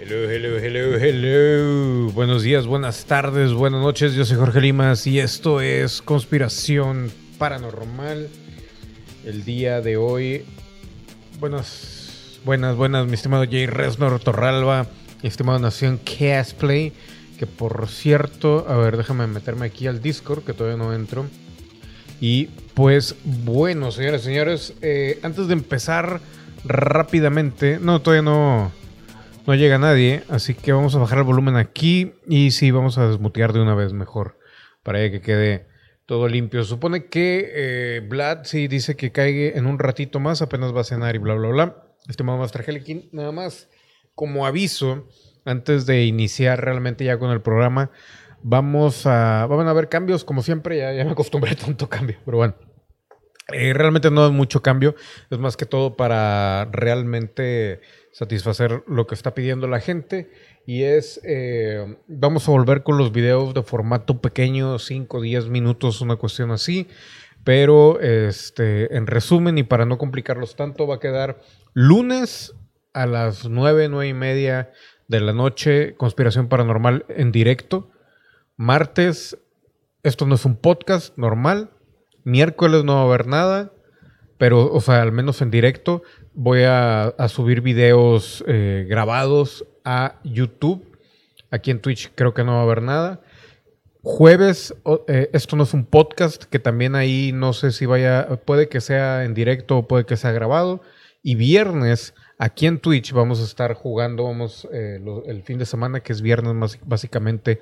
Hello, hello, hello, hello. Buenos días, buenas tardes, buenas noches. Yo soy Jorge Limas y esto es Conspiración Paranormal. El día de hoy, buenas, buenas, buenas, mi estimado Jay Resnor Torralba, mi estimado Nación Castplay. Que por cierto, a ver, déjame meterme aquí al Discord, que todavía no entro. Y pues bueno, señores, señores, eh, antes de empezar rápidamente, no, todavía no, no llega nadie, así que vamos a bajar el volumen aquí y sí, vamos a desmutear de una vez mejor, para que quede todo limpio. Supone que eh, Vlad sí dice que caiga en un ratito más, apenas va a cenar y bla, bla, bla. Estimado Master Helikin, nada más como aviso, antes de iniciar realmente ya con el programa, vamos a, van a haber cambios, como siempre, ya, me acostumbré a tanto cambio, pero bueno. Eh, realmente no hay mucho cambio, es más que todo para realmente satisfacer lo que está pidiendo la gente y es, eh, vamos a volver con los videos de formato pequeño, 5, 10 minutos, una cuestión así, pero este, en resumen y para no complicarlos tanto, va a quedar lunes a las 9, 9 y media de la noche, Conspiración Paranormal en directo. Martes, esto no es un podcast normal. Miércoles no va a haber nada, pero, o sea, al menos en directo. Voy a, subir videos eh, grabados a YouTube. Aquí en Twitch creo que no va a haber nada. Jueves, eh, esto no es un podcast, que también ahí no sé si vaya, puede que sea en directo o puede que sea grabado. Y viernes, aquí en Twitch vamos a estar jugando, vamos, eh, el fin de semana, que es viernes básicamente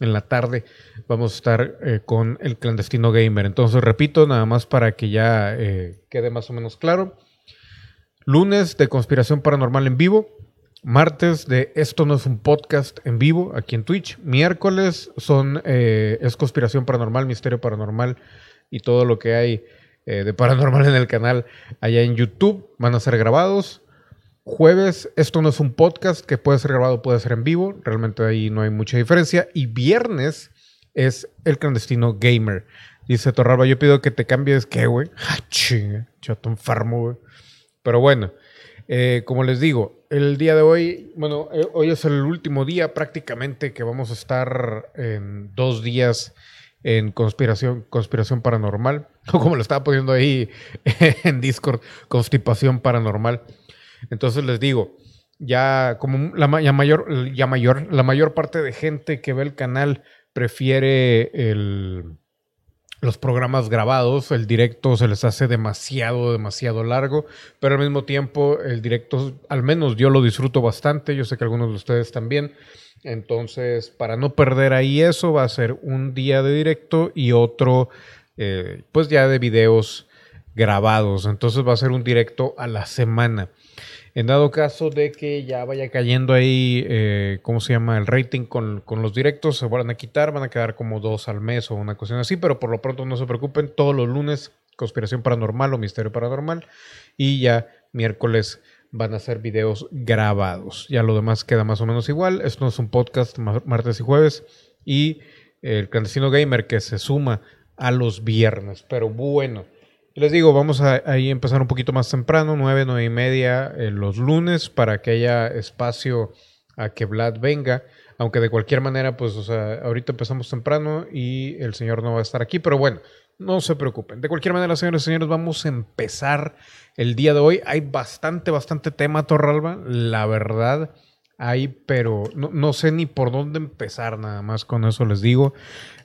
en la tarde, vamos a estar eh, con el clandestino gamer. Entonces, repito, nada más para que ya eh, quede más o menos claro. Lunes de Conspiración Paranormal en vivo. Martes de Esto no es un podcast en vivo aquí en Twitch. Miércoles son es Conspiración Paranormal, Misterio Paranormal y todo lo que hay de paranormal en el canal allá en YouTube. Van a ser grabados. Jueves, esto no es un podcast que puede ser grabado, puede ser en vivo. Realmente ahí no hay mucha diferencia. Y viernes es el clandestino gamer. Dice Torralba, yo pido que te cambies, ¿qué, güey? Ah, chinga, chato enfermo, güey. Pero bueno, eh, como les digo, el día de hoy, bueno, eh, hoy es el último día prácticamente que vamos a estar en dos días en conspiración, conspiración paranormal, o como lo estaba poniendo ahí en Discord, constipación paranormal. Entonces les digo, ya como la mayor, ya mayor, la mayor parte de gente que ve el canal prefiere los programas grabados, el directo se les hace demasiado, demasiado largo, pero al mismo tiempo el directo, al menos yo lo disfruto bastante, yo sé que algunos de ustedes también. Entonces, para no perder ahí eso, va a ser un día de directo y otro, eh, pues ya de videos grabados. Entonces va a ser un directo a la semana. En dado caso de que ya vaya cayendo ahí, eh, ¿cómo se llama? El rating con, los directos, se van a quitar, van a quedar como dos al mes o una cuestión así, pero por lo pronto no se preocupen, todos los lunes conspiración paranormal o misterio paranormal y ya miércoles van a ser videos grabados. Ya lo demás queda más o menos igual. Esto es un podcast martes y jueves y el clandestino gamer que se suma a los viernes. Pero bueno, les digo, vamos a ahí empezar un poquito más temprano, nueve, nueve y media eh, los lunes, para que haya espacio a que Vlad venga. Aunque de cualquier manera, pues, o sea, ahorita empezamos temprano y el señor no va a estar aquí, pero bueno, no se preocupen. De cualquier manera, señores y señores, vamos a empezar el día de hoy. Hay bastante, bastante tema, Torralba. La verdad, hay, pero no, sé ni por dónde empezar, nada más con eso les digo.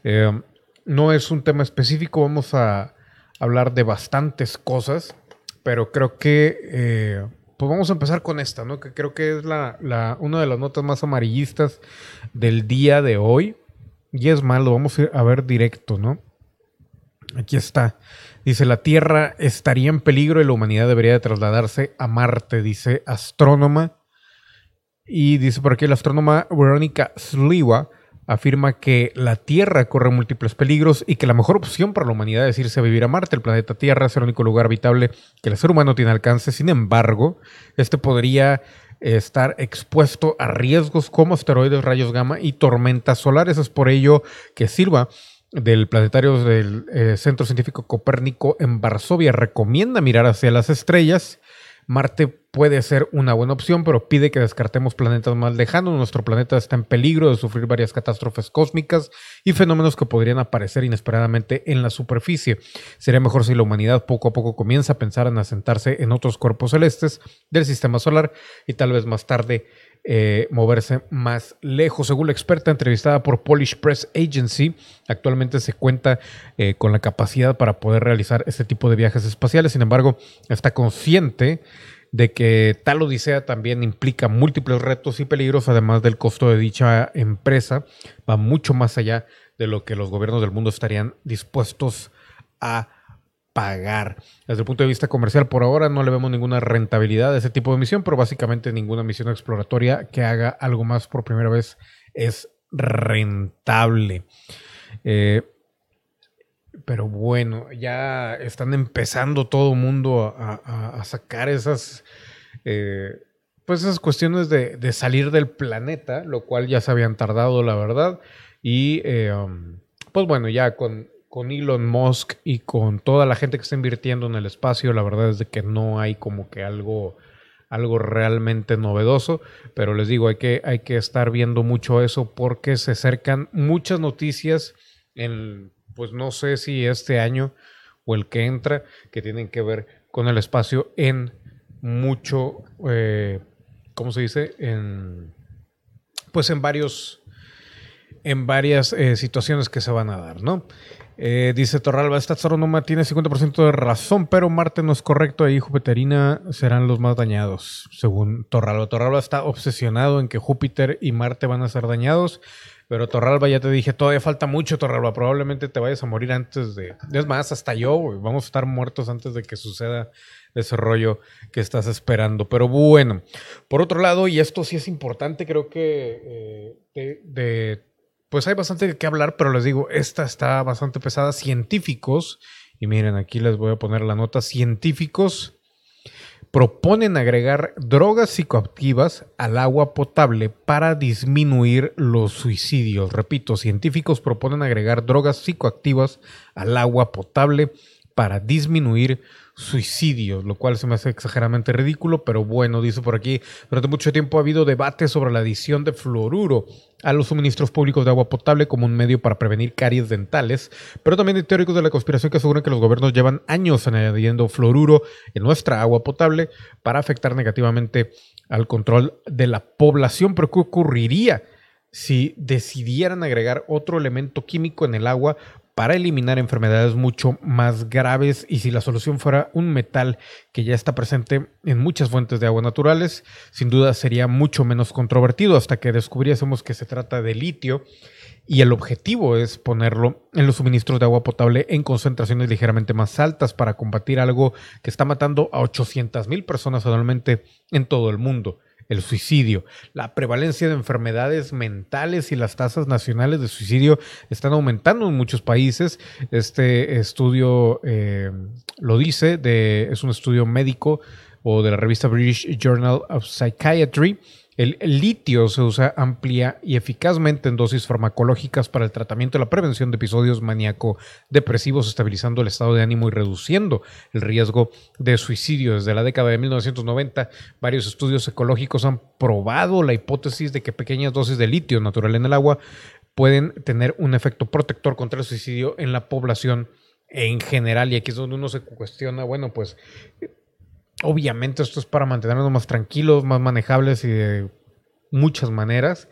Eh, no es un tema específico, vamos a hablar de bastantes cosas, pero creo que eh, pues vamos a empezar con esta, ¿no? Que creo que es la, una de las notas más amarillistas del día de hoy. Y es malo, vamos a ver directo, ¿no? Aquí está. Dice, la Tierra estaría en peligro y la humanidad debería de trasladarse a Marte, dice astrónoma. Y dice por aquí la astrónoma Verónica Sliwa afirma que la Tierra corre múltiples peligros y que la mejor opción para la humanidad es irse a vivir a Marte. El planeta Tierra es el único lugar habitable que el ser humano tiene alcance. Sin embargo, este podría estar expuesto a riesgos como asteroides, rayos gamma y tormentas solares. Es por ello que Silva del planetario del eh, Centro Científico Copérnico en Varsovia recomienda mirar hacia las estrellas Marte puede ser una buena opción, pero pide que descartemos planetas más lejanos. Nuestro planeta está en peligro de sufrir varias catástrofes cósmicas y fenómenos que podrían aparecer inesperadamente en la superficie. Sería mejor si la humanidad poco a poco comienza a pensar en asentarse en otros cuerpos celestes del sistema solar y tal vez más tarde eh, moverse más lejos. Según la experta entrevistada por Polish Press Agency, actualmente se cuenta eh, con la capacidad para poder realizar este tipo de viajes espaciales. Sin embargo, está consciente de que tal odisea también implica múltiples retos y peligros, además del costo de dicha empresa, va mucho más allá de lo que los gobiernos del mundo estarían dispuestos a pagar. Desde el punto de vista comercial, por ahora no le vemos ninguna rentabilidad a ese tipo de misión, pero básicamente ninguna misión exploratoria que haga algo más por primera vez es rentable. Eh, pero bueno, ya están empezando todo mundo a, sacar esas, eh, pues esas cuestiones de, salir del planeta, lo cual ya se habían tardado, la verdad. Y eh, um, pues bueno, ya con, con Elon Musk y con toda la gente que está invirtiendo en el espacio, la verdad es de que no hay como que algo, algo realmente novedoso, pero les digo, hay que, hay que estar viendo mucho eso porque se acercan muchas noticias en, pues no sé si este año o el que entra, que tienen que ver con el espacio en mucho, eh, ¿cómo se dice? En, pues en varios, en varias eh, situaciones que se van a dar, ¿no? Eh, dice Torralba, esta astrónoma tiene 50% de razón, pero Marte no es correcto y Júpiterina serán los más dañados, según Torralba. Torralba está obsesionado en que Júpiter y Marte van a ser dañados, pero Torralba ya te dije, todavía falta mucho, Torralba, probablemente te vayas a morir antes de... Es más, hasta yo, vamos a estar muertos antes de que suceda ese rollo que estás esperando. Pero bueno, por otro lado, y esto sí es importante, creo que eh, de pues hay bastante qué hablar, pero les digo, esta está bastante pesada. Científicos, y miren, aquí les voy a poner la nota, científicos proponen agregar drogas psicoactivas al agua potable para disminuir los suicidios. Repito, científicos proponen agregar drogas psicoactivas al agua potable para disminuir suicidios, lo cual se me hace exageradamente ridículo, pero bueno, dice por aquí, durante mucho tiempo ha habido debate sobre la adición de fluoruro a los suministros públicos de agua potable como un medio para prevenir caries dentales, pero también hay teóricos de la conspiración que aseguran que los gobiernos llevan años añadiendo fluoruro en nuestra agua potable para afectar negativamente al control de la población, pero ¿qué ocurriría? si decidieran agregar otro elemento químico en el agua para eliminar enfermedades mucho más graves y si la solución fuera un metal que ya está presente en muchas fuentes de agua naturales, sin duda sería mucho menos controvertido hasta que descubriésemos que se trata de litio y el objetivo es ponerlo en los suministros de agua potable en concentraciones ligeramente más altas para combatir algo que está matando a 800 mil personas anualmente en todo el mundo el suicidio. La prevalencia de enfermedades mentales y las tasas nacionales de suicidio están aumentando en muchos países. Este estudio eh, lo dice, de, es un estudio médico o de la revista British Journal of Psychiatry el, litio se usa amplia y eficazmente en dosis farmacológicas para el tratamiento y la prevención de episodios maníaco-depresivos, estabilizando el estado de ánimo y reduciendo el riesgo de suicidio. Desde la década de 1990, varios estudios ecológicos han probado la hipótesis de que pequeñas dosis de litio natural en el agua pueden tener un efecto protector contra el suicidio en la población en general. Y aquí es donde uno se cuestiona, bueno, pues Obviamente esto es para mantenernos más tranquilos, más manejables y de muchas maneras.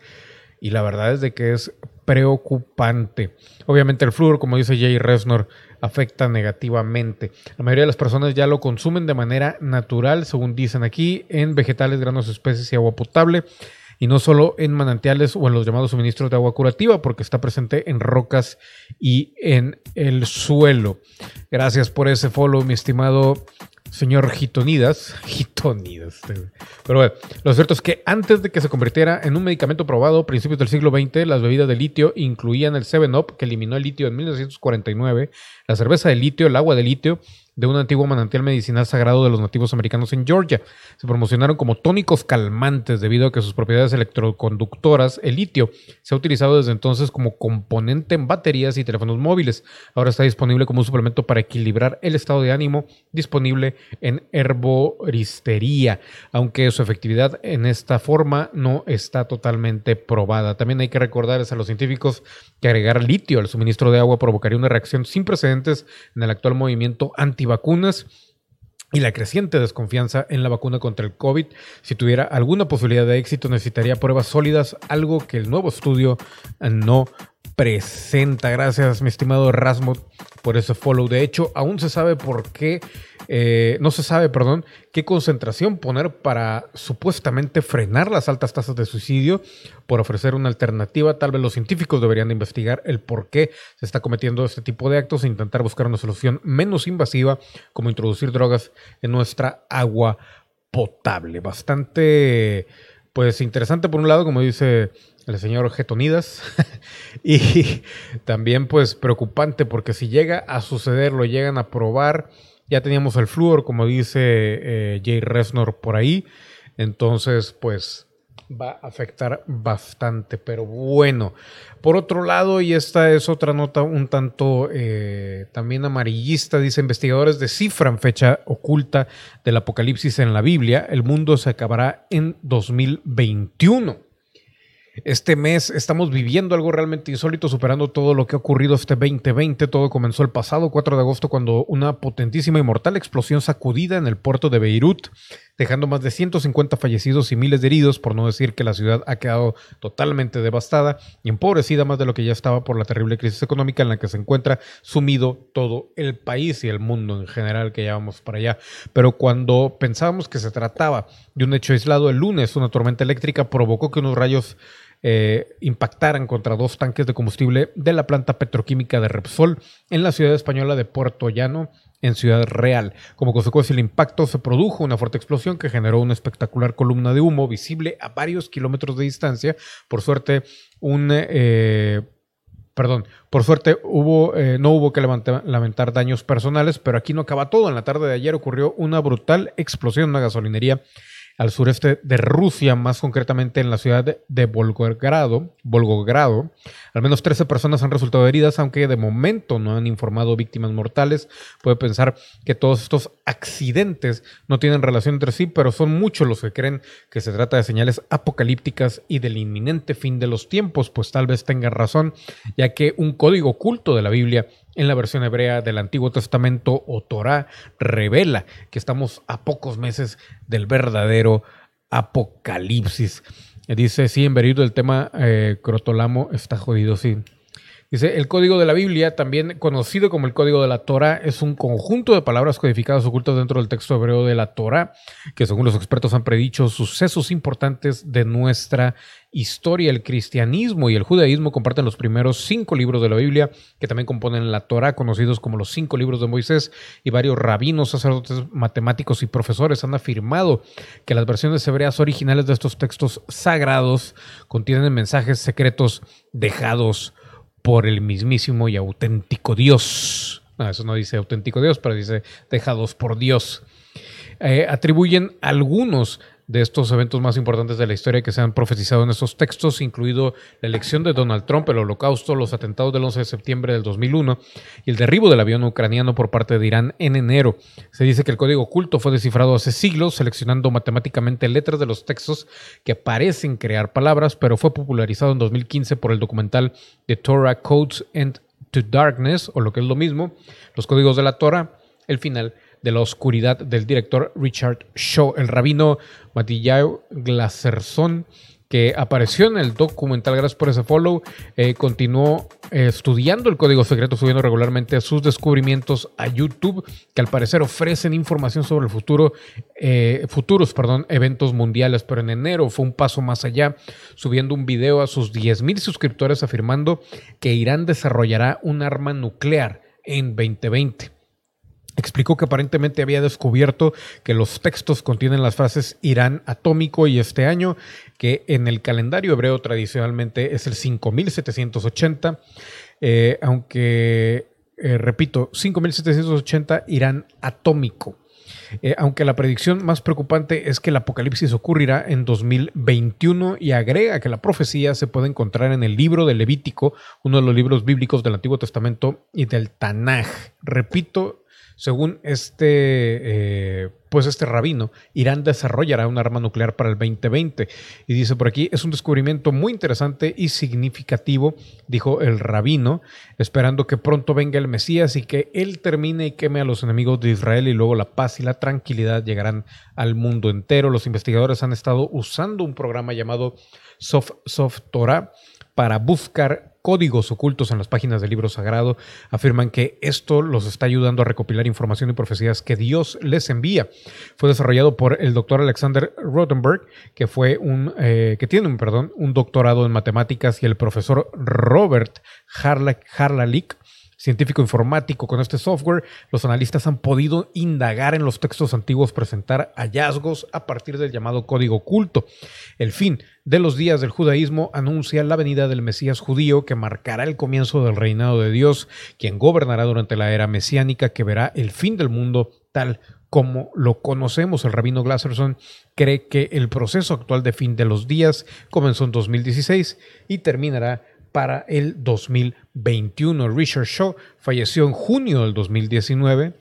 Y la verdad es de que es preocupante. Obviamente el flúor, como dice Jay Resnor, afecta negativamente. La mayoría de las personas ya lo consumen de manera natural, según dicen aquí, en vegetales, granos, especies y agua potable. Y no solo en manantiales o en los llamados suministros de agua curativa, porque está presente en rocas y en el suelo. Gracias por ese follow, mi estimado señor Gitonidas. Gitonidas. Pero bueno, lo cierto es que antes de que se convirtiera en un medicamento probado a principios del siglo XX, las bebidas de litio incluían el 7-Up, que eliminó el litio en 1949, la cerveza de litio, el agua de litio de un antiguo manantial medicinal sagrado de los nativos americanos en Georgia. Se promocionaron como tónicos calmantes debido a que sus propiedades electroconductoras, el litio, se ha utilizado desde entonces como componente en baterías y teléfonos móviles. Ahora está disponible como un suplemento para equilibrar el estado de ánimo, disponible en herboristería, aunque su efectividad en esta forma no está totalmente probada. También hay que recordarles a los científicos que agregar litio al suministro de agua provocaría una reacción sin precedentes en el actual movimiento antivacunas y la creciente desconfianza en la vacuna contra el COVID. Si tuviera alguna posibilidad de éxito, necesitaría pruebas sólidas, algo que el nuevo estudio no presenta. Gracias, mi estimado Rasmut, por ese follow. De hecho, aún se sabe por qué, eh, no se sabe, perdón, qué concentración poner para supuestamente frenar las altas tasas de suicidio por ofrecer una alternativa. Tal vez los científicos deberían investigar el por qué se está cometiendo este tipo de actos e intentar buscar una solución menos invasiva, como introducir drogas en nuestra agua potable. Bastante, pues interesante por un lado, como dice el señor Getonidas. y también pues preocupante porque si llega a suceder, lo llegan a probar, ya teníamos el flúor, como dice eh, Jay Resnor por ahí, entonces pues va a afectar bastante, pero bueno. Por otro lado, y esta es otra nota un tanto eh, también amarillista, dice investigadores descifran fecha oculta del apocalipsis en la Biblia, el mundo se acabará en 2021. Este mes estamos viviendo algo realmente insólito, superando todo lo que ha ocurrido este 2020. Todo comenzó el pasado 4 de agosto cuando una potentísima y mortal explosión sacudida en el puerto de Beirut, dejando más de 150 fallecidos y miles de heridos, por no decir que la ciudad ha quedado totalmente devastada y empobrecida más de lo que ya estaba por la terrible crisis económica en la que se encuentra sumido todo el país y el mundo en general que llevamos para allá. Pero cuando pensábamos que se trataba de un hecho aislado, el lunes una tormenta eléctrica provocó que unos rayos eh, impactaran contra dos tanques de combustible de la planta petroquímica de Repsol en la ciudad española de Puerto Llano, en Ciudad Real. Como consecuencia del impacto se produjo una fuerte explosión que generó una espectacular columna de humo visible a varios kilómetros de distancia. Por suerte, un... Eh, perdón, por suerte hubo, eh, no hubo que lamentar daños personales, pero aquí no acaba todo. En la tarde de ayer ocurrió una brutal explosión en una gasolinería al sureste de Rusia, más concretamente en la ciudad de Volgogrado. Volgogrado. Al menos 13 personas han resultado heridas, aunque de momento no han informado víctimas mortales. Puede pensar que todos estos accidentes no tienen relación entre sí, pero son muchos los que creen que se trata de señales apocalípticas y del inminente fin de los tiempos, pues tal vez tengan razón, ya que un código oculto de la Biblia en la versión hebrea del Antiguo Testamento o Torah revela que estamos a pocos meses del verdadero apocalipsis. Dice, sí, en verido el tema eh, crotolamo está jodido, sí. Dice, el código de la Biblia, también conocido como el código de la Torah, es un conjunto de palabras codificadas ocultas dentro del texto hebreo de la Torah, que según los expertos han predicho sucesos importantes de nuestra historia. El cristianismo y el judaísmo comparten los primeros cinco libros de la Biblia, que también componen la Torah, conocidos como los cinco libros de Moisés, y varios rabinos, sacerdotes, matemáticos y profesores han afirmado que las versiones hebreas originales de estos textos sagrados contienen mensajes secretos dejados por el mismísimo y auténtico Dios. Eso no dice auténtico Dios, pero dice dejados por Dios. Eh, atribuyen algunos de estos eventos más importantes de la historia que se han profetizado en estos textos, incluido la elección de Donald Trump, el holocausto, los atentados del 11 de septiembre del 2001 y el derribo del avión ucraniano por parte de Irán en enero. Se dice que el código oculto fue descifrado hace siglos, seleccionando matemáticamente letras de los textos que parecen crear palabras, pero fue popularizado en 2015 por el documental The Torah Codes and to Darkness, o lo que es lo mismo, los códigos de la Torah, el final de la oscuridad del director Richard Shaw, el rabino Matillau Glaserson, que apareció en el documental, gracias por ese follow, eh, continuó eh, estudiando el código secreto, subiendo regularmente sus descubrimientos a YouTube, que al parecer ofrecen información sobre el futuro, eh, futuros perdón, eventos mundiales, pero en enero fue un paso más allá, subiendo un video a sus 10.000 suscriptores afirmando que Irán desarrollará un arma nuclear en 2020 explicó que aparentemente había descubierto que los textos contienen las frases Irán atómico y este año, que en el calendario hebreo tradicionalmente es el 5780, eh, aunque eh, repito, 5780 irán atómico. Eh, aunque la predicción más preocupante es que el apocalipsis ocurrirá en 2021 y agrega que la profecía se puede encontrar en el libro de Levítico, uno de los libros bíblicos del Antiguo Testamento y del Tanaj. Repito, según este, eh, pues este rabino, Irán desarrollará un arma nuclear para el 2020. Y dice por aquí, es un descubrimiento muy interesante y significativo, dijo el rabino, esperando que pronto venga el Mesías y que él termine y queme a los enemigos de Israel y luego la paz y la tranquilidad llegarán al mundo entero. Los investigadores han estado usando un programa llamado Soft, Soft Torah para buscar códigos ocultos en las páginas del libro sagrado, afirman que esto los está ayudando a recopilar información y profecías que Dios les envía. Fue desarrollado por el doctor Alexander Rothenberg, que fue un, eh, que tiene un, perdón, un doctorado en matemáticas, y el profesor Robert Harlalik científico informático con este software, los analistas han podido indagar en los textos antiguos, presentar hallazgos a partir del llamado código oculto. El fin de los días del judaísmo anuncia la venida del Mesías judío que marcará el comienzo del reinado de Dios, quien gobernará durante la era mesiánica que verá el fin del mundo tal como lo conocemos. El rabino Glasserson cree que el proceso actual de fin de los días comenzó en 2016 y terminará para el 2021. Richard Shaw falleció en junio del 2019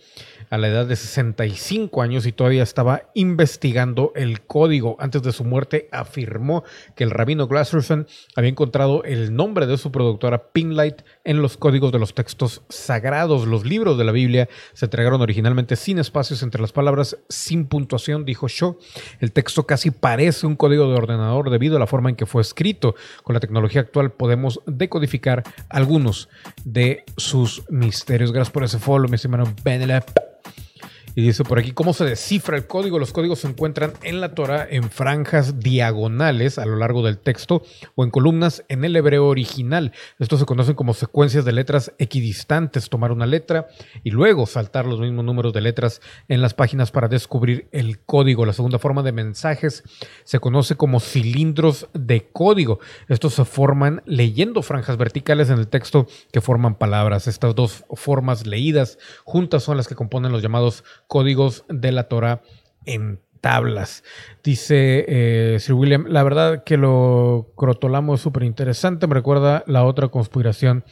a la edad de 65 años y todavía estaba investigando el código. Antes de su muerte afirmó que el rabino Glasserson había encontrado el nombre de su productora Pinlight en los códigos de los textos sagrados. Los libros de la Biblia se entregaron originalmente sin espacios entre las palabras, sin puntuación, dijo Shaw. El texto casi parece un código de ordenador debido a la forma en que fue escrito. Con la tecnología actual podemos decodificar algunos de sus misterios. Gracias por ese follow, mi estimado Benelep. Y dice por aquí, ¿cómo se descifra el código? Los códigos se encuentran en la Torah en franjas diagonales a lo largo del texto o en columnas en el hebreo original. Estos se conocen como secuencias de letras equidistantes. Tomar una letra y luego saltar los mismos números de letras en las páginas para descubrir el código. La segunda forma de mensajes se conoce como cilindros de código. Estos se forman leyendo franjas verticales en el texto que forman palabras. Estas dos formas leídas juntas son las que componen los llamados códigos de la Torah en tablas. Dice eh, Sir William, la verdad que lo crotolamos súper interesante, me recuerda la otra conspiración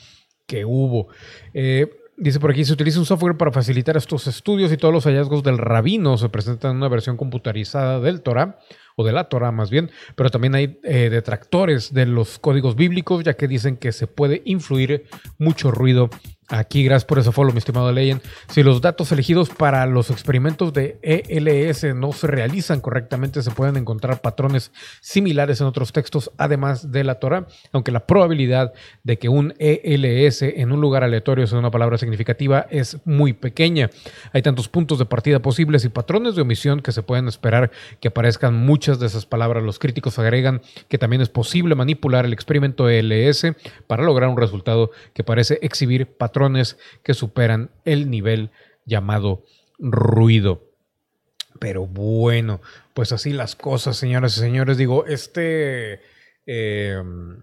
que hubo. Eh, dice por aquí, se utiliza un software para facilitar estos estudios y todos los hallazgos del rabino se presentan en una versión computarizada del Torah o de la Torah más bien, pero también hay eh, detractores de los códigos bíblicos, ya que dicen que se puede influir mucho ruido Aquí, gracias por ese follow, mi estimado Leyen. Si los datos elegidos para los experimentos de ELS no se realizan correctamente, se pueden encontrar patrones similares en otros textos, además de la Torah, aunque la probabilidad de que un ELS en un lugar aleatorio sea una palabra significativa es muy pequeña. Hay tantos puntos de partida posibles y patrones de omisión que se pueden esperar que aparezcan muchas de esas palabras. Los críticos agregan que también es posible manipular el experimento ELS para lograr un resultado que parece exhibir patrones que superan el nivel llamado ruido. Pero bueno, pues así las cosas, señoras y señores. Digo, este em,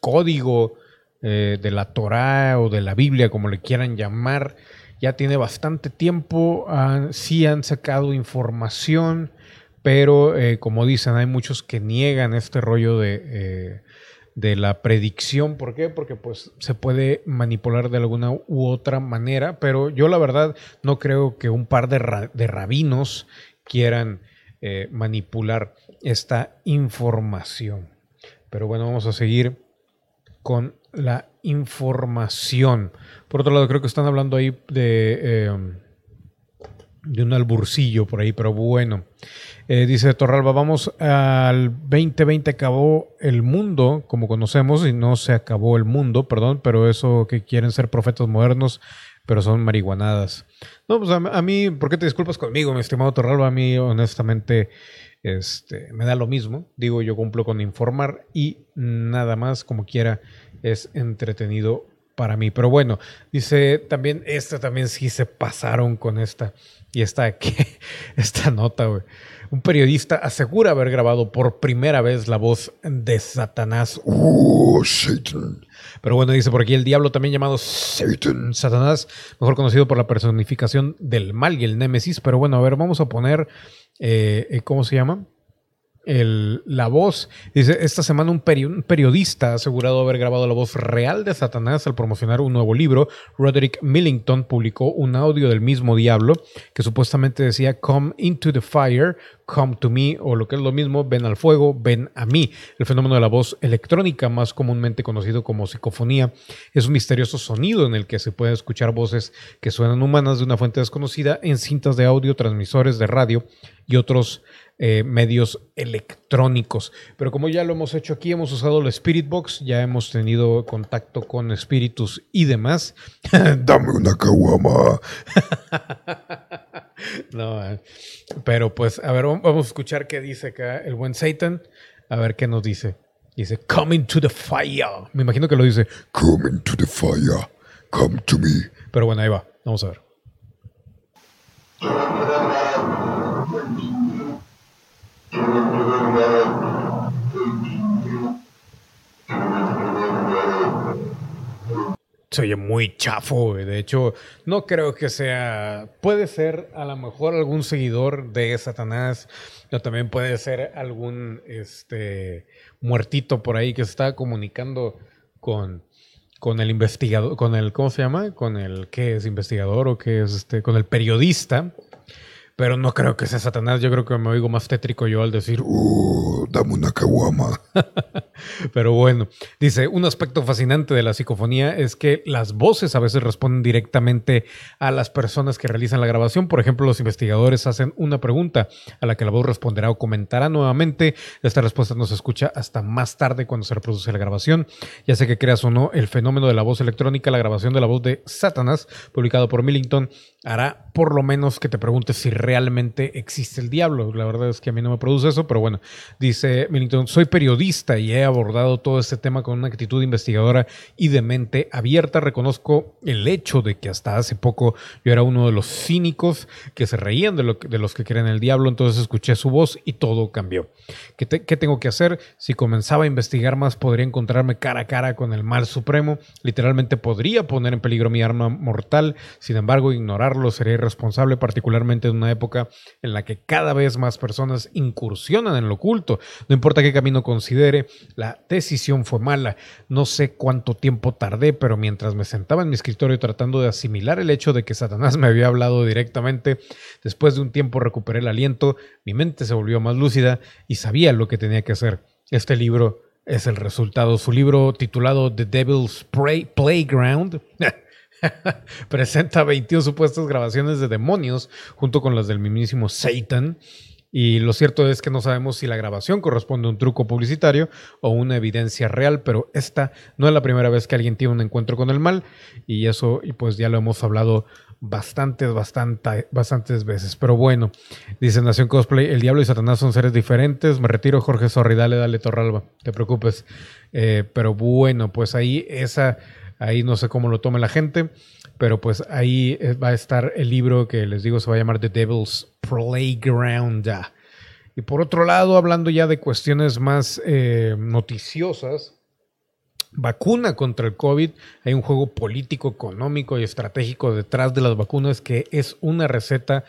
código eh, de la Torá o de la Biblia, como le quieran llamar, ya tiene bastante tiempo. sí han sacado información, pero eh, como dicen, hay muchos que niegan este rollo de eh, de la predicción. ¿Por qué? Porque pues se puede manipular de alguna u otra manera, pero yo la verdad no creo que un par de, rabinos quieran eh, manipular esta información. Pero bueno, vamos a seguir con la información. Por otro lado, creo que están hablando ahí de, em, de un alburcillo por ahí, pero bueno. Eh, dice Torralba, vamos al 2020 acabó el mundo, como conocemos, y no se acabó el mundo, perdón, pero eso que quieren ser profetas modernos, pero son marihuanadas. No, pues a, mí, ¿por qué te disculpas conmigo, mi estimado Torralba? A mí, honestamente, este, me da lo mismo. Digo, yo cumplo con informar y nada más, como quiera, es entretenido para mí. Pero bueno, dice también, esta también sí se pasaron con esta. Y esta, esta nota, güey. Un periodista asegura haber grabado por primera vez la voz de Satanás. Oh, Satan. Pero bueno, dice por aquí el diablo también llamado Satan, Satanás, mejor conocido por la personificación del mal y el némesis. Pero bueno, a ver, vamos a poner, eh, eh, ¿cómo se llama? El, la voz. Dice, esta semana un, periodista ha asegurado haber grabado la voz real de Satanás al promocionar un nuevo libro. Roderick Millington publicó un audio del mismo diablo que supuestamente decía, Come into the fire, come to me, o lo que es lo mismo, ven al fuego, ven a mí. El fenómeno de la voz electrónica, más comúnmente conocido como psicofonía, es un misterioso sonido en el que se pueden escuchar voces que suenan humanas de una fuente desconocida en cintas de audio, transmisores de radio y otros eh, medios electrónicos. Pero como ya lo hemos hecho aquí, hemos usado el Spirit Box, ya hemos tenido contacto con espíritus y demás. Dame una caguama. no, eh, pero pues, a ver, vamos a escuchar qué dice acá el buen Satan. A ver qué nos dice. Dice, coming to the fire. Me imagino que lo dice, coming to the fire. Come to me. Pero bueno, ahí va. Vamos a ver. Se oye muy chafo, De hecho, no creo que sea. Puede ser a lo mejor algún seguidor de Satanás, o también puede ser algún este muertito por ahí que está comunicando con, con el investigador, con el, ¿cómo se llama? Con el que es investigador o que es este, con el periodista pero no creo que sea Satanás. Yo creo que me oigo más tétrico yo al decir, uh, dame una caguama. pero bueno, dice, un aspecto fascinante de la psicofonía es que las voces a veces responden directamente a las personas que realizan la grabación. Por ejemplo, los investigadores hacen una pregunta a la que la voz responderá o comentará nuevamente. Esta respuesta no se escucha hasta más tarde cuando se reproduce la grabación. Ya sé que creas o no el fenómeno de la voz electrónica, la grabación de la voz de Satanás, publicado por Millington, hará por lo menos que te preguntes si realmente existe el diablo. La verdad es que a mí no me produce eso, pero bueno, dice Millington, soy periodista y he abordado todo este tema con una actitud investigadora y de mente abierta. Reconozco el hecho de que hasta hace poco yo era uno de los cínicos que se reían de, lo, de los que creen en el diablo, entonces escuché su voz y todo cambió. ¿Qué, ¿Qué tengo que hacer? Si comenzaba a investigar más, podría encontrarme cara a cara con el mal supremo. Literalmente podría poner en peligro mi arma mortal. Sin embargo, ignorar sería irresponsable, particularmente en una época en la que cada vez más personas incursionan en lo oculto. No importa qué camino considere, la decisión fue mala. No sé cuánto tiempo tardé, pero mientras me sentaba en mi escritorio tratando de asimilar el hecho de que Satanás me había hablado directamente, después de un tiempo recuperé el aliento, mi mente se volvió más lúcida y sabía lo que tenía que hacer. Este libro es el resultado. Su libro titulado The Devil's Playground Presenta 21 supuestas grabaciones de demonios junto con las del mismísimo Satan. Y lo cierto es que no sabemos si la grabación corresponde a un truco publicitario o una evidencia real, pero esta no es la primera vez que alguien tiene un encuentro con el mal y eso y pues ya lo hemos hablado bastantes, bastante, bastantes veces. Pero bueno, dice Nación Cosplay, el diablo y Satanás son seres diferentes. Me retiro, Jorge Sorri, dale, dale, Torralba, te preocupes. Eh, pero bueno, pues ahí esa Ahí no sé cómo lo tome la gente, pero pues ahí eh, va a estar el libro que les digo se va a llamar The Devil's Playground. Y por otro lado, hablando ya de cuestiones más eh, noticiosas, vacuna contra el COVID, hay un juego político, económico y estratégico detrás de las vacunas que es una receta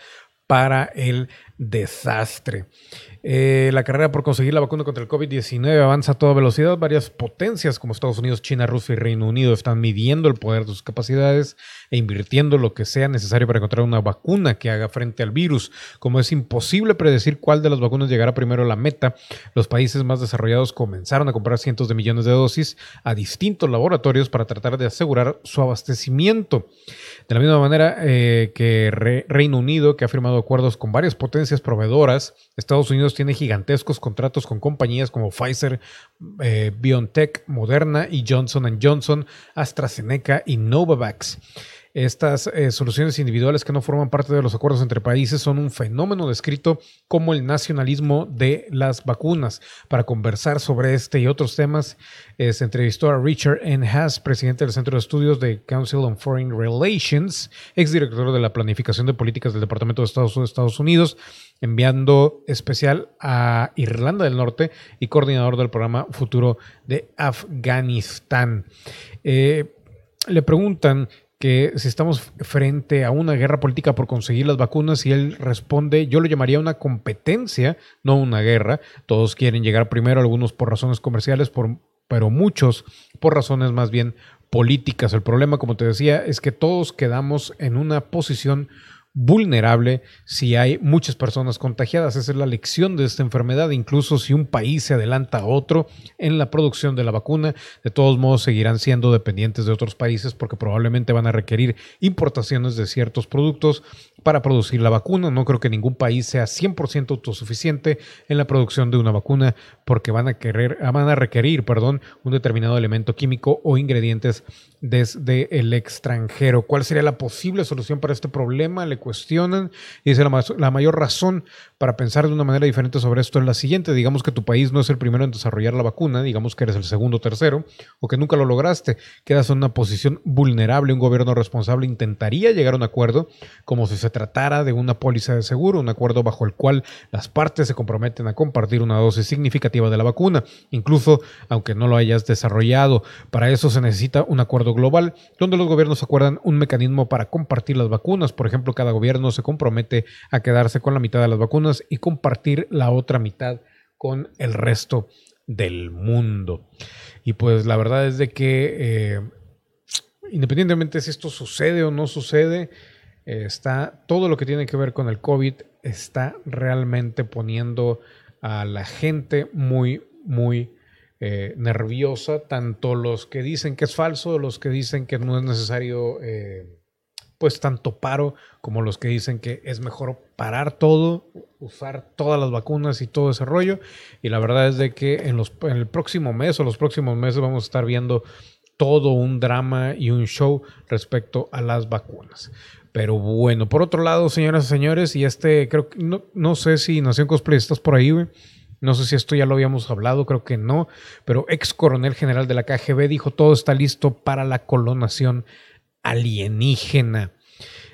para el desastre. Eh, la carrera por conseguir la vacuna contra el COVID-19 avanza a toda velocidad. Varias potencias como Estados Unidos, China, Rusia y Reino Unido están midiendo el poder de sus capacidades e invirtiendo lo que sea necesario para encontrar una vacuna que haga frente al virus. Como es imposible predecir cuál de las vacunas llegará primero a la meta, los países más desarrollados comenzaron a comprar cientos de millones de dosis a distintos laboratorios para tratar de asegurar su abastecimiento. De la misma manera eh, que Reino Unido, que ha firmado acuerdos con varias potencias proveedoras, Estados Unidos tiene gigantescos contratos con compañías como Pfizer, eh, BioNTech, Moderna y Johnson Johnson, AstraZeneca y Novavax. Estas eh, soluciones individuales que no forman parte de los acuerdos entre países son un fenómeno descrito como el nacionalismo de las vacunas. Para conversar sobre este y otros temas, eh, se entrevistó a Richard N. Haas, presidente del Centro de Estudios de Council on Foreign Relations, exdirector de la Planificación de Políticas del Departamento de Estados, Estados Unidos, enviando especial a Irlanda del Norte y coordinador del programa futuro de Afganistán. Eh, le preguntan que si estamos frente a una guerra política por conseguir las vacunas y él responde, yo lo llamaría una competencia, no una guerra. Todos quieren llegar primero, algunos por razones comerciales, por, pero muchos por razones más bien políticas. El problema, como te decía, es que todos quedamos en una posición vulnerable si hay muchas personas contagiadas. Esa es la lección de esta enfermedad. Incluso si un país se adelanta a otro en la producción de la vacuna, de todos modos seguirán siendo dependientes de otros países porque probablemente van a requerir importaciones de ciertos productos para producir la vacuna. No creo que ningún país sea 100% autosuficiente en la producción de una vacuna porque van a, van a requerir perdón, un determinado elemento químico o ingredientes desde el extranjero. ¿Cuál sería la posible solución para este problema? Le cuestionan y dice la, mayor razón para pensar de una manera diferente sobre esto es la siguiente. Digamos que tu país no es el primero en desarrollar la vacuna, digamos que eres el segundo o tercero, o que nunca lo lograste. Quedas en una posición vulnerable. Un gobierno responsable intentaría llegar a un acuerdo como si se tratara de una póliza de seguro, un acuerdo bajo el cual las partes se comprometen a compartir una dosis significativa de la vacuna, incluso aunque no lo hayas desarrollado. Para eso se necesita un acuerdo global donde los gobiernos acuerdan un mecanismo para compartir las vacunas. Por ejemplo, cada gobierno se compromete a quedarse con la mitad de las vacunas y compartir la otra mitad con el resto del mundo. Y pues la verdad es de que eh, independientemente si esto sucede o no sucede, está todo lo que tiene que ver con el COVID está realmente poniendo a la gente muy, muy eh, nerviosa, tanto los que dicen que es falso, los que dicen que no es necesario pues tanto paro como los que dicen que es mejor parar todo, usar todas las vacunas y todo ese rollo. Y la verdad es de que en, los, en el próximo mes o los próximos meses vamos a estar viendo todo un drama y un show respecto a las vacunas. Pero bueno, por otro lado, señoras y señores, y este creo que no, no sé si Nación Cosplay estás por ahí, güey. No sé si esto ya lo habíamos hablado, creo que no, pero ex coronel general de la KGB dijo todo está listo para la colonación alienígena.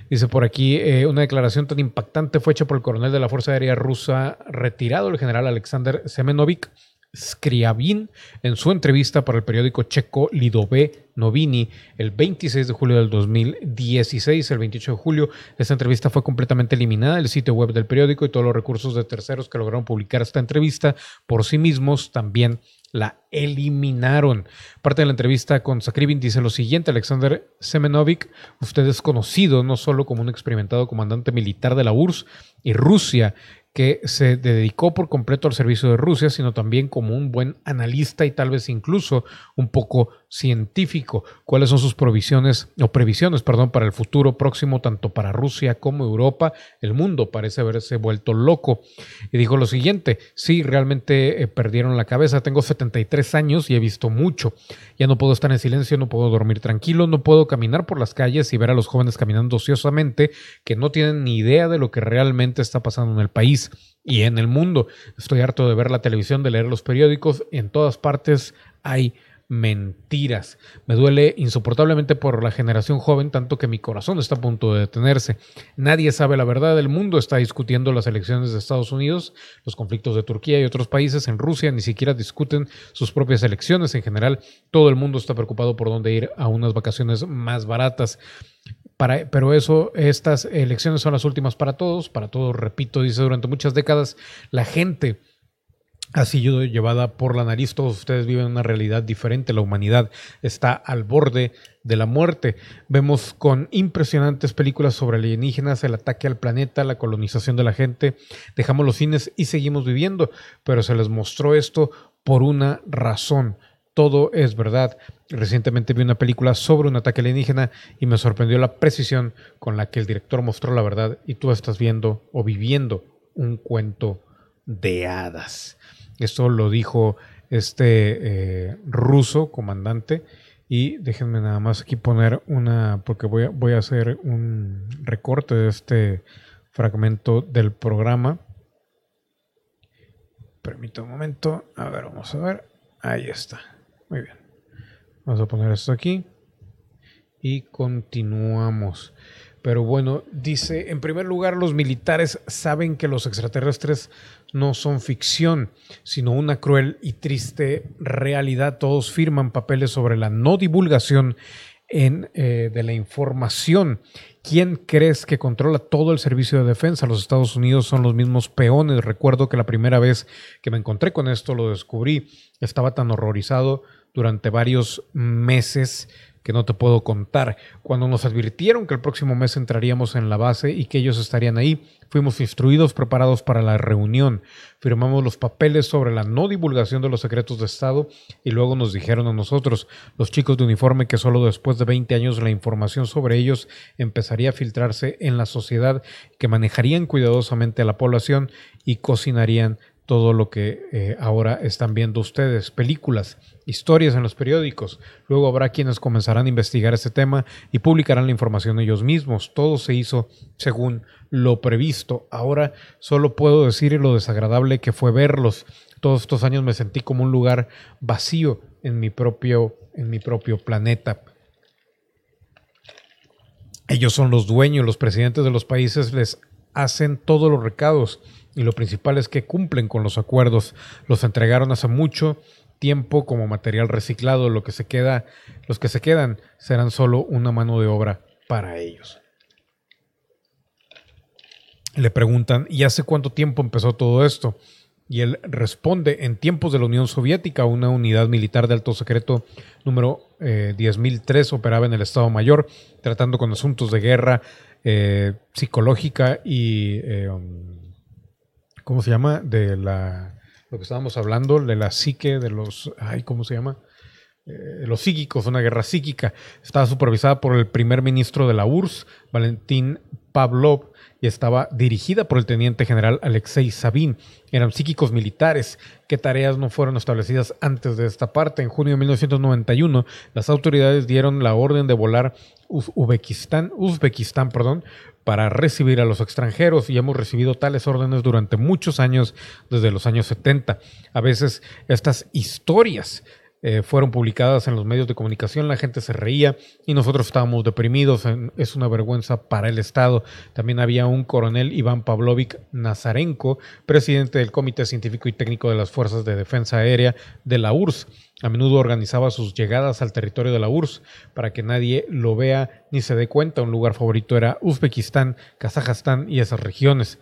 Dice por aquí, eh, una declaración tan impactante fue hecha por el coronel de la Fuerza Aérea Rusa retirado, el general Alexander Semenovic Skriabin, en su entrevista para el periódico checo Lidové Novini el 26 de julio del 2016. El 28 de julio, esta entrevista fue completamente eliminada del sitio web del periódico y todos los recursos de terceros que lograron publicar esta entrevista por sí mismos también la eliminaron. Parte de la entrevista con Sakrivin dice lo siguiente, Alexander Semenovic, usted es conocido no solo como un experimentado comandante militar de la URSS y Rusia, que se dedicó por completo al servicio de Rusia, sino también como un buen analista y tal vez incluso un poco científico. ¿Cuáles son sus provisiones o previsiones, perdón, para el futuro próximo tanto para Rusia como Europa? El mundo parece haberse vuelto loco. Y dijo lo siguiente, sí, realmente eh, perdieron la cabeza. Tengo 73 años y he visto mucho. Ya no puedo estar en silencio, no puedo dormir tranquilo, no puedo caminar por las calles y ver a los jóvenes caminando ociosamente que no tienen ni idea de lo que realmente está pasando en el país y en el mundo. Estoy harto de ver la televisión, de leer los periódicos. En todas partes hay mentiras. Me duele insoportablemente por la generación joven, tanto que mi corazón está a punto de detenerse. Nadie sabe la verdad. El mundo está discutiendo las elecciones de Estados Unidos, los conflictos de Turquía y otros países. En Rusia ni siquiera discuten sus propias elecciones. En general, todo el mundo está preocupado por dónde ir a unas vacaciones más baratas pero eso, estas elecciones son las últimas para todos, para todos, repito, dice, durante muchas décadas la gente ha sido llevada por la nariz, todos ustedes viven una realidad diferente, la humanidad está al borde de la muerte. Vemos con impresionantes películas sobre alienígenas, el ataque al planeta, la colonización de la gente, dejamos los cines y seguimos viviendo, pero se les mostró esto por una razón todo es verdad. Recientemente vi una película sobre un ataque alienígena y me sorprendió la precisión con la que el director mostró la verdad y tú estás viendo o viviendo un cuento de hadas. Esto lo dijo este eh, ruso comandante Y déjenme nada más aquí poner una, porque voy a, voy a hacer un recorte de este fragmento del programa. Permítame un momento. A ver, vamos a ver. Ahí está. Muy bien. Vamos a poner esto aquí. Y continuamos. Pero bueno, dice, en primer lugar, los militares saben que los extraterrestres no son ficción, sino una cruel y triste realidad. Todos firman papeles sobre la no divulgación eh, de la información. ¿Quién crees que controla todo el servicio de defensa? Los Estados Unidos son los mismos peones. Recuerdo que la primera vez que me encontré con esto lo descubrí. Estaba tan horrorizado durante varios meses que no te puedo contar. Cuando nos advirtieron que el próximo mes entraríamos en la base y que ellos estarían ahí, fuimos instruidos, preparados para la reunión. Firmamos los papeles sobre la no divulgación de los secretos de Estado y luego nos dijeron a nosotros, los chicos de uniforme, que solo después de 20 años la información sobre ellos empezaría a filtrarse en la sociedad, que manejarían cuidadosamente a la población y cocinarían todo lo que eh, ahora están viendo ustedes, películas, historias en los periódicos. Luego habrá quienes comenzarán a investigar este tema y publicarán la información ellos mismos. Todo se hizo según lo previsto. Ahora solo puedo decir lo desagradable que fue verlos. Todos estos años me sentí como un lugar vacío en mi propio, en mi propio planeta. Ellos son los dueños, los presidentes de los países les hacen todos los recados y lo principal es que cumplen con los acuerdos. Los entregaron hace mucho tiempo como material reciclado. Lo que se queda, los que se quedan serán solo una mano de obra para ellos. Le preguntan, ¿y hace cuánto tiempo empezó todo esto? Y él responde, en tiempos de la Unión Soviética, una unidad militar de alto secreto número 10.003 eh, operaba en el Estado Mayor, tratando con asuntos de guerra eh, psicológica y eh, um, ¿cómo se llama? De la, lo que estábamos hablando, de la psique, de los, ay, ¿cómo se llama? Eh, los psíquicos, una guerra psíquica. Estaba supervisada por el primer ministro de la URSS, Valentín Pavlov, y estaba dirigida por el teniente general Alexei Sabin. Eran psíquicos militares. ¿Qué tareas no fueron establecidas antes de esta parte? En junio de 1991, las autoridades dieron la orden de volar Uzbekistán, Uzbekistán perdón, para recibir a los extranjeros y hemos recibido tales órdenes durante muchos años, desde los años 70. A veces estas historias eh, fueron publicadas en los medios de comunicación, la gente se reía y nosotros estábamos deprimidos, es una vergüenza para el Estado. También había un coronel Iván Pavlovich Nazarenko, presidente del Comité Científico y Técnico de las Fuerzas de Defensa Aérea de la URSS. A menudo organizaba sus llegadas al territorio de la URSS para que nadie lo vea ni se dé cuenta. Un lugar favorito era Uzbekistán, Kazajstán y esas regiones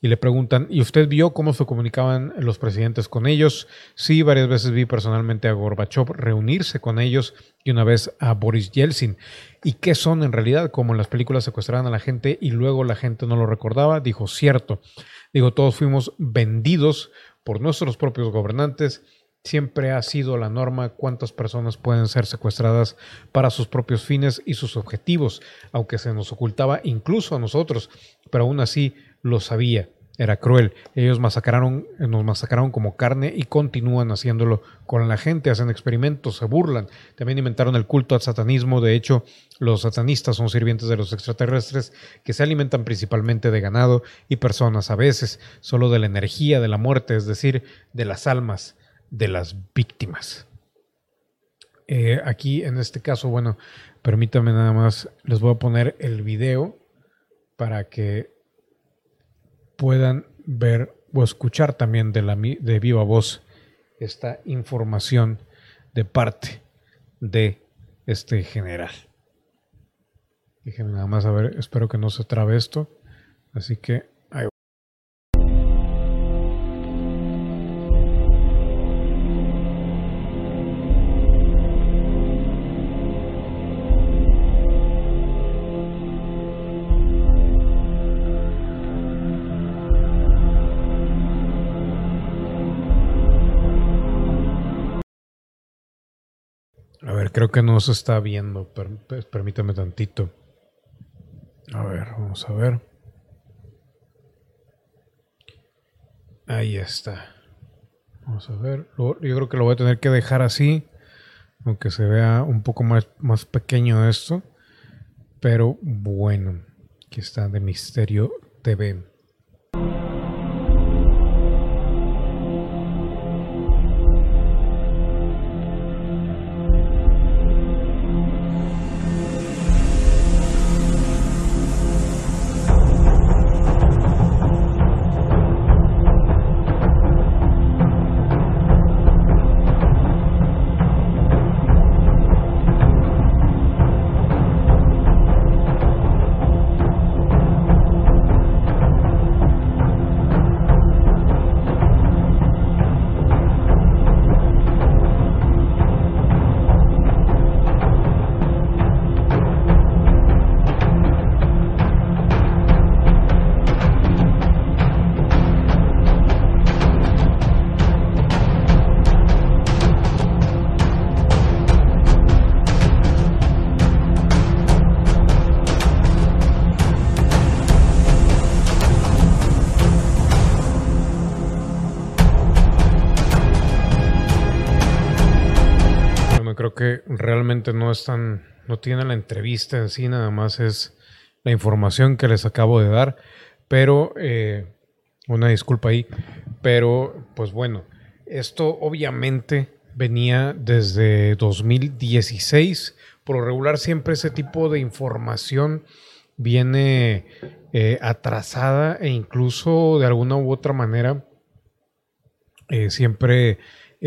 y le preguntan, ¿y usted vio cómo se comunicaban los presidentes con ellos? Sí, varias veces vi personalmente a Gorbachev reunirse con ellos y una vez a Boris Yeltsin. ¿Y qué son en realidad? Como en las películas secuestraban a la gente y luego la gente no lo recordaba. Dijo, cierto. Digo, todos fuimos vendidos por nuestros propios gobernantes. Siempre ha sido la norma cuántas personas pueden ser secuestradas para sus propios fines y sus objetivos, aunque se nos ocultaba incluso a nosotros, pero aún así lo sabía. Era cruel. Ellos masacraron, nos masacraron como carne y continúan haciéndolo con la gente. Hacen experimentos, se burlan. También inventaron el culto al satanismo. De hecho, los satanistas son sirvientes de los extraterrestres que se alimentan principalmente de ganado y personas, a veces solo de la energía de la muerte, es decir, de las almas de las víctimas. Eh, aquí en este caso, bueno, permítanme nada más, les voy a poner el video para que puedan ver o escuchar también de, la, de viva voz esta información de parte de este general. Déjenme nada más a ver, espero que no se trabe esto. Así que creo que no se está viendo. permítame tantito. A ver, vamos a ver. Ahí está. Vamos a ver. yo creo que lo voy a tener que dejar así. aunque se vea un poco más, más pequeño esto. Pero bueno, aquí está de Misterio TV. Están, no tiene la entrevista en sí, nada más es la información que les acabo de dar, pero eh, una disculpa ahí, pero pues bueno, esto obviamente venía desde 2016, por regular siempre ese tipo de información viene eh, atrasada e incluso de alguna u otra manera eh, siempre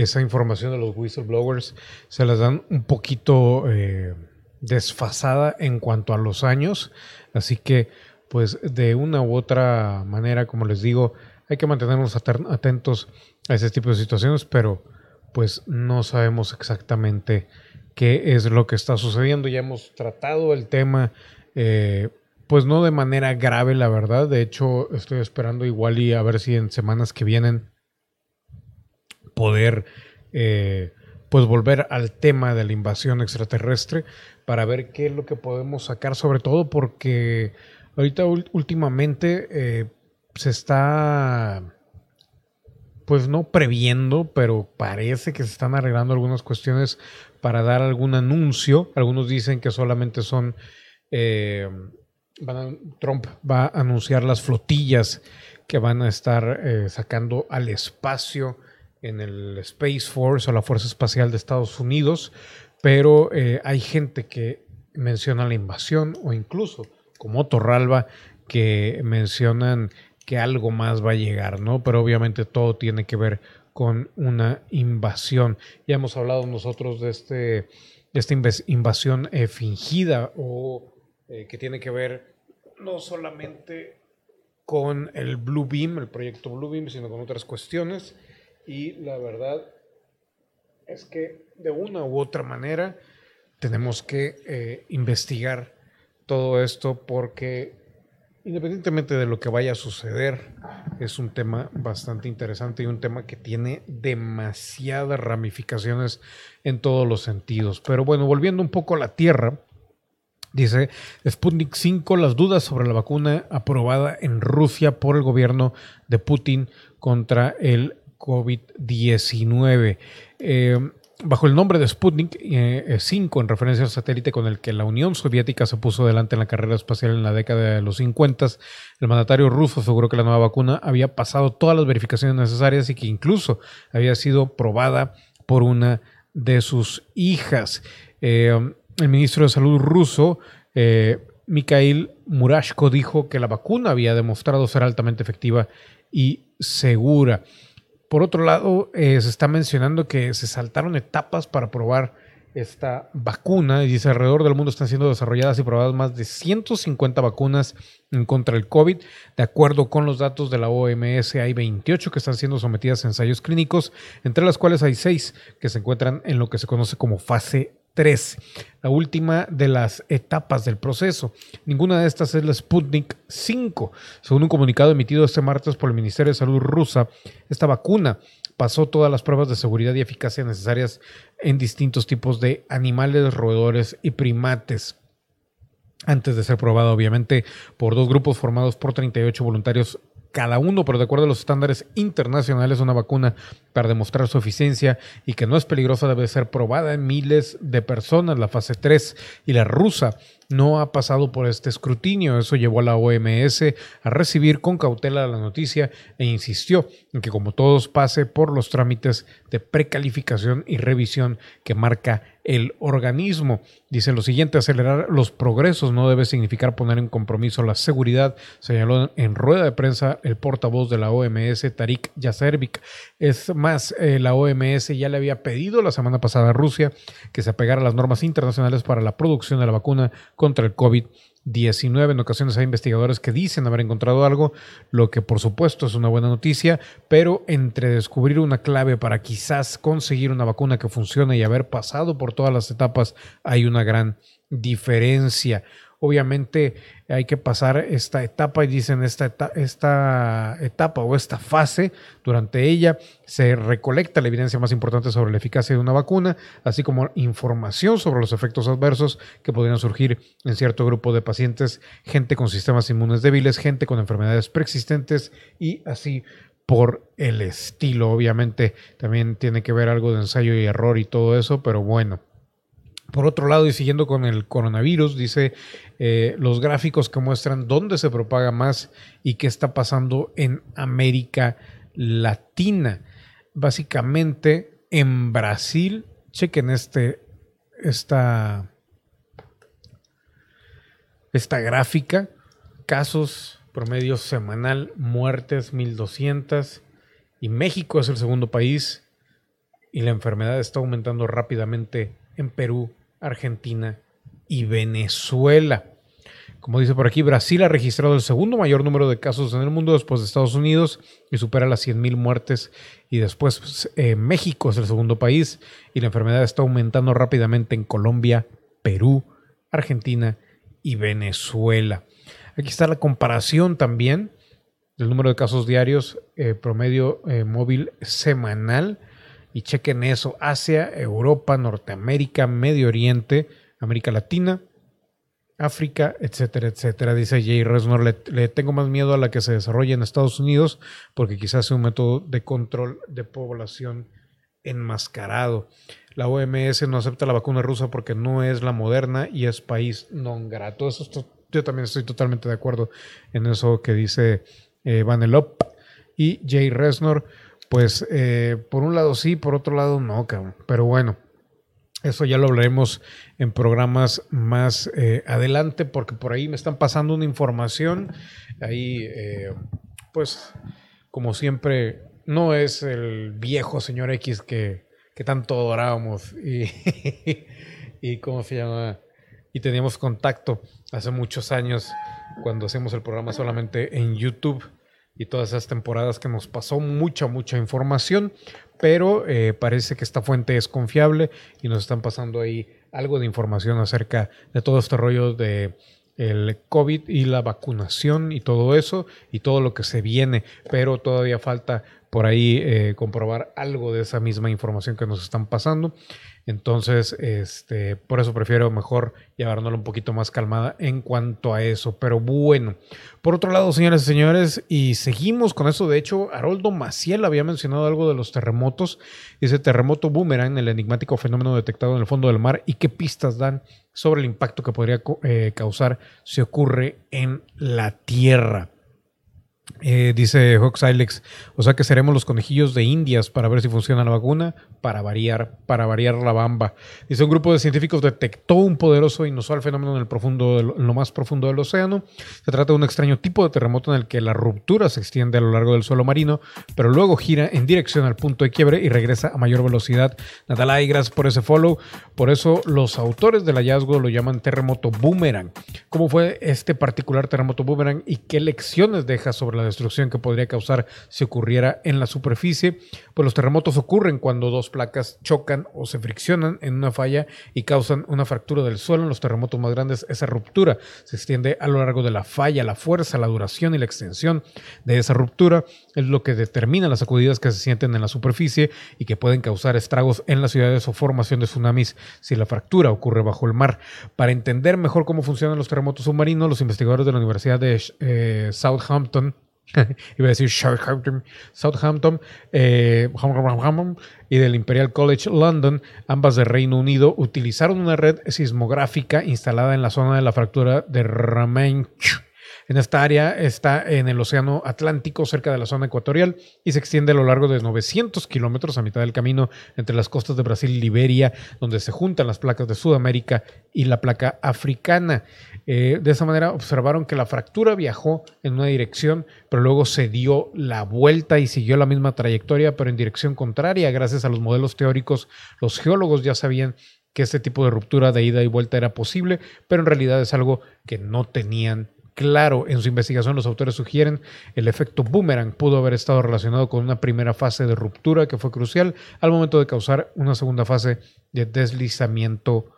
esa información de los whistleblowers se las dan un poquito eh, desfasada en cuanto a los años. Así que, pues de una u otra manera, como les digo, hay que mantenernos atentos a ese tipo de situaciones, pero pues no sabemos exactamente qué es lo que está sucediendo. Ya hemos tratado el tema, eh, pues no de manera grave, la verdad. De hecho, estoy esperando igual y a ver si en semanas que vienen poder eh, pues volver al tema de la invasión extraterrestre para ver qué es lo que podemos sacar, sobre todo porque ahorita últimamente eh, se está pues no previendo, pero parece que se están arreglando algunas cuestiones para dar algún anuncio. Algunos dicen que solamente son eh, Trump va a anunciar las flotillas que van a estar sacando al espacio en el Space Force o la Fuerza Espacial de Estados Unidos, pero eh, hay gente que menciona la invasión o incluso como Torralba que mencionan que algo más va a llegar, ¿no? Pero obviamente todo tiene que ver con una invasión. Ya hemos hablado nosotros de, este, de esta invasión eh, fingida o eh, que tiene que ver no solamente con el Blue Beam, el proyecto Blue Beam, sino con otras cuestiones. Y la verdad es que de una u otra manera tenemos que eh, investigar todo esto porque independientemente de lo que vaya a suceder, es un tema bastante interesante y un tema que tiene demasiadas ramificaciones en todos los sentidos. Pero bueno, volviendo un poco a la Tierra, dice Sputnik 5, las dudas sobre la vacuna aprobada en Rusia por el gobierno de Putin contra el COVID-19. Eh, bajo el nombre de Sputnik 5, eh, en referencia al satélite con el que la Unión Soviética se puso delante en la carrera espacial en la década de los 50, el mandatario ruso aseguró que la nueva vacuna había pasado todas las verificaciones necesarias y que incluso había sido probada por una de sus hijas. Eh, el ministro de Salud ruso, Mikhail Murashko, dijo que la vacuna había demostrado ser altamente efectiva y segura. Por otro lado, eh, se está mencionando que se saltaron etapas para probar esta vacuna. Y dice, alrededor del mundo están siendo desarrolladas y probadas más de 150 vacunas contra del COVID. De acuerdo con los datos de la OMS, hay 28 que están siendo sometidas a ensayos clínicos, entre las cuales hay 6 que se encuentran en lo que se conoce como fase 3, la última de las etapas del proceso. Ninguna de estas es la Sputnik 5. Según un comunicado emitido este martes por el Ministerio de Salud rusa, esta vacuna pasó todas las pruebas de seguridad y eficacia necesarias en distintos tipos de animales, roedores y primates antes de ser probada obviamente por dos grupos formados por 38 voluntarios cada uno, pero de acuerdo a los estándares internacionales, una vacuna para demostrar su eficiencia y que no es peligrosa debe ser probada en miles de personas, la fase 3 y la rusa no ha pasado por este escrutinio. Eso llevó a la OMS a recibir con cautela la noticia e insistió en que como todos pase por los trámites de precalificación y revisión que marca el organismo. Dice lo siguiente, acelerar los progresos no debe significar poner en compromiso la seguridad, señaló en rueda de prensa el portavoz de la OMS, Tarik Yacervik. Es más, eh, la OMS ya le había pedido la semana pasada a Rusia que se apegara a las normas internacionales para la producción de la vacuna contra el COVID-19. En ocasiones hay investigadores que dicen haber encontrado algo, lo que por supuesto es una buena noticia, pero entre descubrir una clave para quizás conseguir una vacuna que funcione y haber pasado por todas las etapas, hay una gran diferencia. Obviamente hay que pasar esta etapa y dicen esta, esta etapa o esta fase, durante ella se recolecta la evidencia más importante sobre la eficacia de una vacuna, así como información sobre los efectos adversos que podrían surgir en cierto grupo de pacientes, gente con sistemas inmunes débiles, gente con enfermedades preexistentes y así por el estilo. Obviamente también tiene que ver algo de ensayo y error y todo eso, pero bueno. Por otro lado, y siguiendo con el coronavirus, dice eh, los gráficos que muestran dónde se propaga más y qué está pasando en América Latina. Básicamente, en Brasil, chequen este, esta, esta gráfica, casos promedio semanal, muertes 1200, y México es el segundo país, y la enfermedad está aumentando rápidamente en Perú, Argentina y Venezuela. Como dice por aquí, Brasil ha registrado el segundo mayor número de casos en el mundo después de Estados Unidos y supera las 100.000 muertes. Y después pues, eh, México es el segundo país y la enfermedad está aumentando rápidamente en Colombia, Perú, Argentina y Venezuela. Aquí está la comparación también del número de casos diarios eh, promedio eh, móvil semanal y chequen eso, Asia, Europa, Norteamérica, Medio Oriente, América Latina, África, etcétera, etcétera. Dice Jay Resnor, le, tengo más miedo a la que se desarrolla en Estados Unidos porque quizás sea un método de control de población enmascarado. La OMS no acepta la vacuna rusa porque no es la moderna y es país non grato. Yo también estoy totalmente de acuerdo en eso que dice eh, Vanelop y Jay Resnor pues eh, por un lado sí, por otro lado no, cabrón. Pero bueno, eso ya lo hablaremos en programas más eh, adelante, porque por ahí me están pasando una información. Ahí, eh, pues, como siempre, no es el viejo señor X que, que tanto adorábamos y, y, ¿cómo se llama? Y teníamos contacto hace muchos años cuando hacemos el programa solamente en YouTube y todas esas temporadas que nos pasó mucha, mucha información, pero eh, parece que esta fuente es confiable y nos están pasando ahí algo de información acerca de todo este rollo de el COVID y la vacunación y todo eso y todo lo que se viene, pero todavía falta por ahí eh, comprobar algo de esa misma información que nos están pasando. Entonces, este, por eso prefiero mejor llevárnoslo un poquito más calmada en cuanto a eso. Pero bueno, por otro lado, señores y señores, y seguimos con eso. De hecho, Haroldo Maciel había mencionado algo de los terremotos. Ese terremoto boomerang, el enigmático fenómeno detectado en el fondo del mar y qué pistas dan sobre el impacto que podría eh, causar si ocurre en la Tierra. Eh, dice Hawks Ilex, o sea que seremos los conejillos de Indias para ver si funciona la vacuna, para variar, para variar la bamba. Dice un grupo de científicos detectó un poderoso e inusual fenómeno en el profundo, en lo más profundo del océano. Se trata de un extraño tipo de terremoto en el que la ruptura se extiende a lo largo del suelo marino, pero luego gira en dirección al punto de quiebre y regresa a mayor velocidad. Natalay, gracias por ese follow. Por eso los autores del hallazgo lo llaman terremoto boomerang. ¿Cómo fue este particular terremoto boomerang y qué lecciones deja sobre la destrucción que podría causar si ocurriera en la superficie. Pues los terremotos ocurren cuando dos placas chocan o se friccionan en una falla y causan una fractura del suelo. En los terremotos más grandes, esa ruptura se extiende a lo largo de la falla. La fuerza, la duración y la extensión de esa ruptura es lo que determina las sacudidas que se sienten en la superficie y que pueden causar estragos en las ciudades o formación de tsunamis si la fractura ocurre bajo el mar. Para entender mejor cómo funcionan los terremotos submarinos, los investigadores de la Universidad de eh, Southampton iba a decir Southampton, eh, y del Imperial College London, ambas de Reino Unido, utilizaron una red sismográfica instalada en la zona de la fractura de Ramain en esta área está en el Océano Atlántico, cerca de la zona ecuatorial, y se extiende a lo largo de 900 kilómetros a mitad del camino entre las costas de Brasil y Liberia, donde se juntan las placas de Sudamérica y la placa africana. Eh, de esa manera observaron que la fractura viajó en una dirección, pero luego se dio la vuelta y siguió la misma trayectoria, pero en dirección contraria. Gracias a los modelos teóricos, los geólogos ya sabían que este tipo de ruptura de ida y vuelta era posible, pero en realidad es algo que no tenían claro. En su investigación los autores sugieren el efecto boomerang pudo haber estado relacionado con una primera fase de ruptura que fue crucial al momento de causar una segunda fase de deslizamiento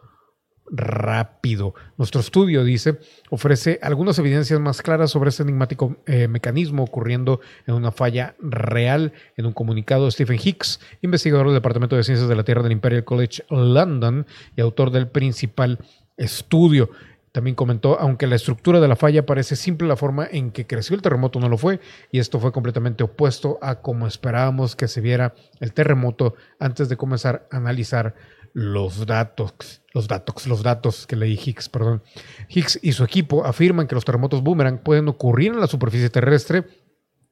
rápido. Nuestro estudio, dice, ofrece algunas evidencias más claras sobre este enigmático eh, mecanismo ocurriendo en una falla real. En un comunicado, Stephen Hicks, investigador del Departamento de Ciencias de la Tierra del Imperial College London y autor del principal estudio, también comentó, aunque la estructura de la falla parece simple, la forma en que creció el terremoto no lo fue, y esto fue completamente opuesto a como esperábamos que se viera el terremoto antes de comenzar a analizar los datos, los datos, los datos que leí Higgs, perdón. Higgs y su equipo afirman que los terremotos boomerang pueden ocurrir en la superficie terrestre,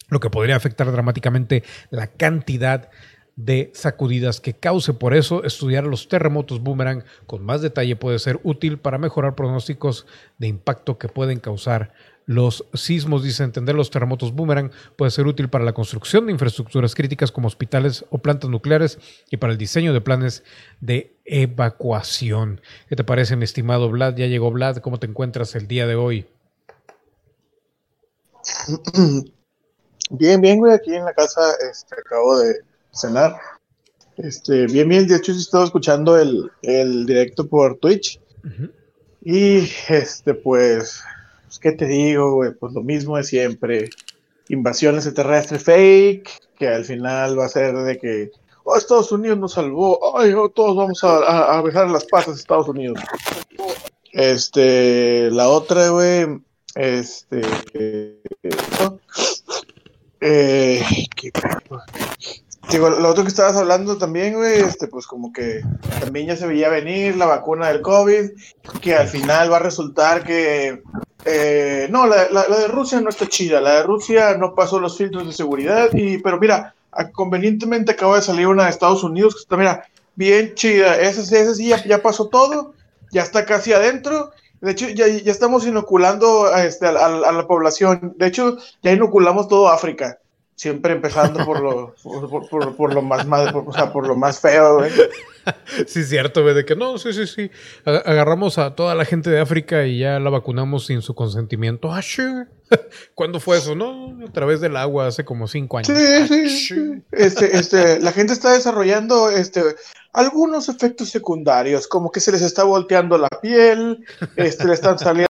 lo que podría afectar dramáticamente la cantidad de sacudidas que cause. Por eso, estudiar los terremotos boomerang con más detalle puede ser útil para mejorar pronósticos de impacto que pueden causar los sismos. Dice, entender los terremotos boomerang puede ser útil para la construcción de infraestructuras críticas como hospitales o plantas nucleares y para el diseño de planes de evacuación. ¿Qué te parece, mi estimado Vlad? Ya llegó Vlad. ¿Cómo te encuentras el día de hoy? Bien, bien, güey. Aquí en la casa este, acabo de cenar. Este, bien, bien, de hecho, sí estaba escuchando el, el directo por Twitch. Y este, pues, pues, ¿qué te digo, güey? Pues lo mismo de siempre. Invasiones extraterrestres fake, que al final va a ser de que, oh, Estados Unidos nos salvó, ay, oh, todos vamos a, a, besar las patas de Estados Unidos. Este, la otra, güey, este, eh, Digo, lo otro que estabas hablando también, güey, este, pues como que también ya se veía venir la vacuna del COVID, que al final va a resultar que... Eh, no, la, de Rusia no está chida, la de Rusia no pasó los filtros de seguridad, y, pero mira, convenientemente acaba de salir una de Estados Unidos que está, mira, bien chida, esa, esa sí ya, pasó todo, ya está casi adentro, de hecho, ya, ya estamos inoculando a, este, a, la población. De hecho, ya inoculamos todo África siempre empezando por lo, por, lo más, o sea, por lo más feo, güey. Sí, cierto, güey, de que no, sí, sí, sí. Agarramos a toda la gente de África y ya la vacunamos sin su consentimiento. Ah. ¿Cuándo fue eso? No, a través del agua hace como cinco años. Sí, ah, sí. Este, este, la gente está desarrollando este, algunos efectos secundarios, como que se les está volteando la piel, este, le están saliendo